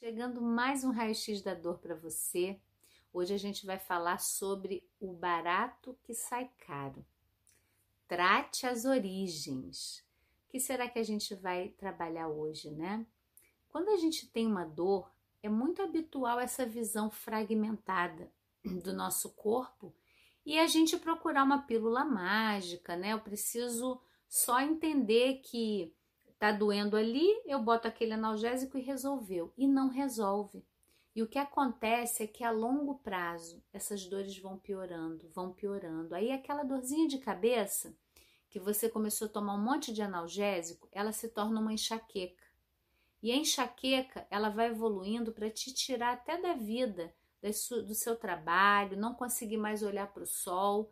Chegando mais um raio-x da dor para você. Hoje a gente vai falar sobre o barato que sai caro. Trate as origens. O que será que a gente vai trabalhar hoje, né? Quando a gente tem uma dor, é muito habitual essa visão fragmentada do nosso corpo e a gente procurar uma pílula mágica, né? Eu preciso só entender que Tá doendo ali, eu boto aquele analgésico e resolveu. E não resolve. E o que acontece é que a longo prazo essas dores vão piorando, vão piorando. Aí aquela dorzinha de cabeça que você começou a tomar um monte de analgésico, ela se torna uma enxaqueca. E a enxaqueca, ela vai evoluindo para te tirar até da vida, do seu trabalho, não conseguir mais olhar para o sol.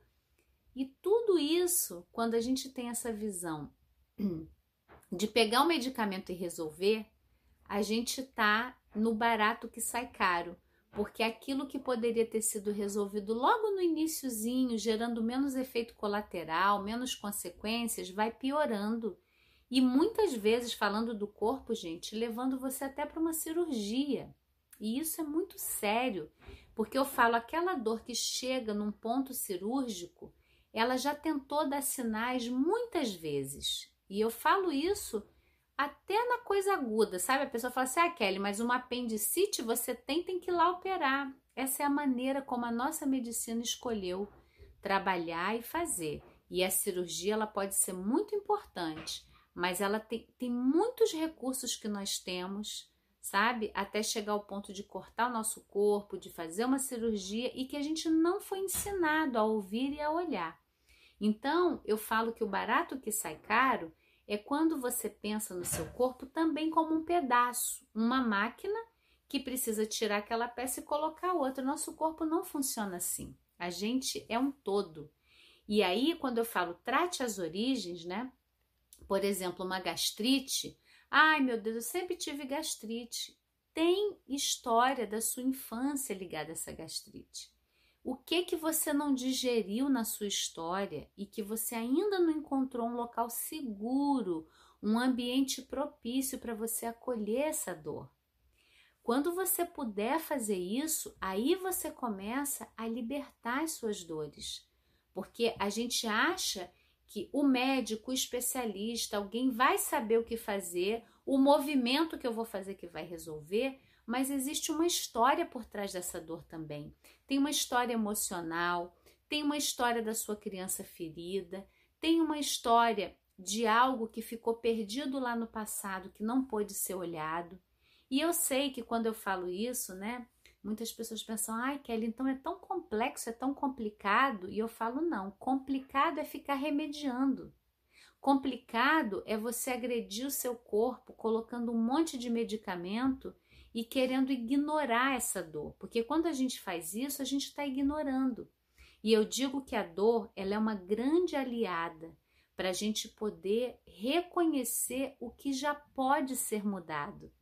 E tudo isso, quando a gente tem essa visão de pegar o medicamento e resolver, a gente tá no barato que sai caro, porque aquilo que poderia ter sido resolvido logo no iníciozinho, gerando menos efeito colateral, menos consequências, vai piorando. E muitas vezes, falando do corpo, gente, levando você até para uma cirurgia. E isso é muito sério, porque eu falo aquela dor que chega num ponto cirúrgico, ela já tentou dar sinais muitas vezes. E eu falo isso até na coisa aguda, sabe? A pessoa fala assim: ah, Kelly, mas uma apendicite você tem, tem que ir lá operar. Essa é a maneira como a nossa medicina escolheu trabalhar e fazer. E a cirurgia ela pode ser muito importante, mas ela tem, tem muitos recursos que nós temos, sabe? Até chegar ao ponto de cortar o nosso corpo, de fazer uma cirurgia e que a gente não foi ensinado a ouvir e a olhar. Então, eu falo que o barato que sai caro é quando você pensa no seu corpo também como um pedaço, uma máquina que precisa tirar aquela peça e colocar outra. Nosso corpo não funciona assim. A gente é um todo. E aí, quando eu falo trate as origens, né? Por exemplo, uma gastrite. Ai, meu Deus, eu sempre tive gastrite. Tem história da sua infância ligada a essa gastrite. O que que você não digeriu na sua história e que você ainda não encontrou um local seguro, um ambiente propício para você acolher essa dor? Quando você puder fazer isso, aí você começa a libertar as suas dores. Porque a gente acha que o médico, o especialista, alguém vai saber o que fazer, o movimento que eu vou fazer que vai resolver, mas existe uma história por trás dessa dor também. Tem uma história emocional, tem uma história da sua criança ferida, tem uma história de algo que ficou perdido lá no passado que não pôde ser olhado. E eu sei que quando eu falo isso, né, muitas pessoas pensam: "Ai, Kelly, então é tão complexo, é tão complicado". E eu falo: "Não, complicado é ficar remediando. Complicado é você agredir o seu corpo colocando um monte de medicamento e querendo ignorar essa dor, porque quando a gente faz isso, a gente está ignorando. E eu digo que a dor ela é uma grande aliada para a gente poder reconhecer o que já pode ser mudado.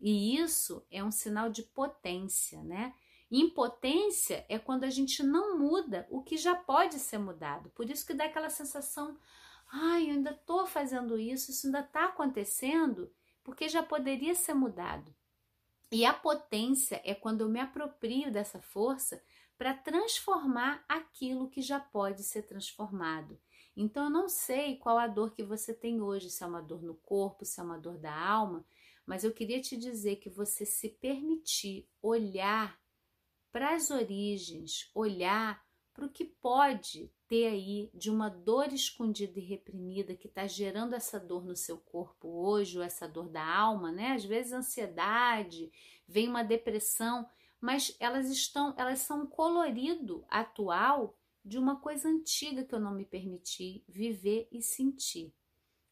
E isso é um sinal de potência, né? Impotência é quando a gente não muda o que já pode ser mudado. Por isso que dá aquela sensação, ai, eu ainda estou fazendo isso, isso ainda está acontecendo, porque já poderia ser mudado. E a potência é quando eu me aproprio dessa força para transformar aquilo que já pode ser transformado. Então eu não sei qual a dor que você tem hoje, se é uma dor no corpo, se é uma dor da alma, mas eu queria te dizer que você se permitir olhar para as origens, olhar para o que pode ter aí de uma dor escondida e reprimida que está gerando essa dor no seu corpo hoje, ou essa dor da alma, né? Às vezes ansiedade, vem uma depressão, mas elas estão, elas são um colorido atual de uma coisa antiga que eu não me permiti viver e sentir.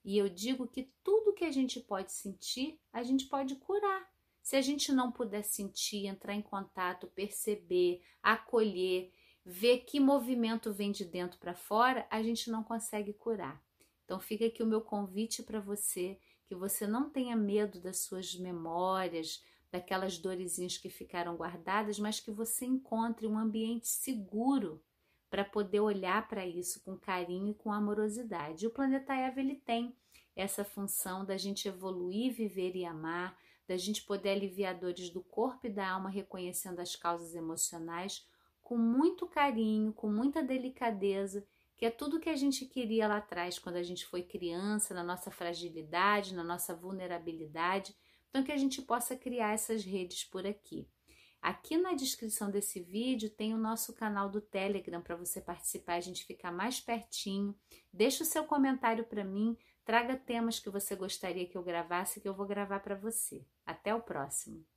E eu digo que tudo que a gente pode sentir, a gente pode curar. Se a gente não puder sentir, entrar em contato, perceber, acolher, ver que movimento vem de dentro para fora, a gente não consegue curar. Então fica aqui o meu convite para você, que você não tenha medo das suas memórias, daquelas dorezinhas que ficaram guardadas, mas que você encontre um ambiente seguro para poder olhar para isso com carinho e com amorosidade. E o planeta Eva ele tem essa função da gente evoluir, viver e amar, da gente poder aliviar dores do corpo e da alma, reconhecendo as causas emocionais com muito carinho, com muita delicadeza, que é tudo que a gente queria lá atrás, quando a gente foi criança, na nossa fragilidade, na nossa vulnerabilidade. Então, que a gente possa criar essas redes por aqui. Aqui na descrição desse vídeo tem o nosso canal do Telegram para você participar, a gente ficar mais pertinho. Deixa o seu comentário para mim, traga temas que você gostaria que eu gravasse, que eu vou gravar para você. Até o próximo!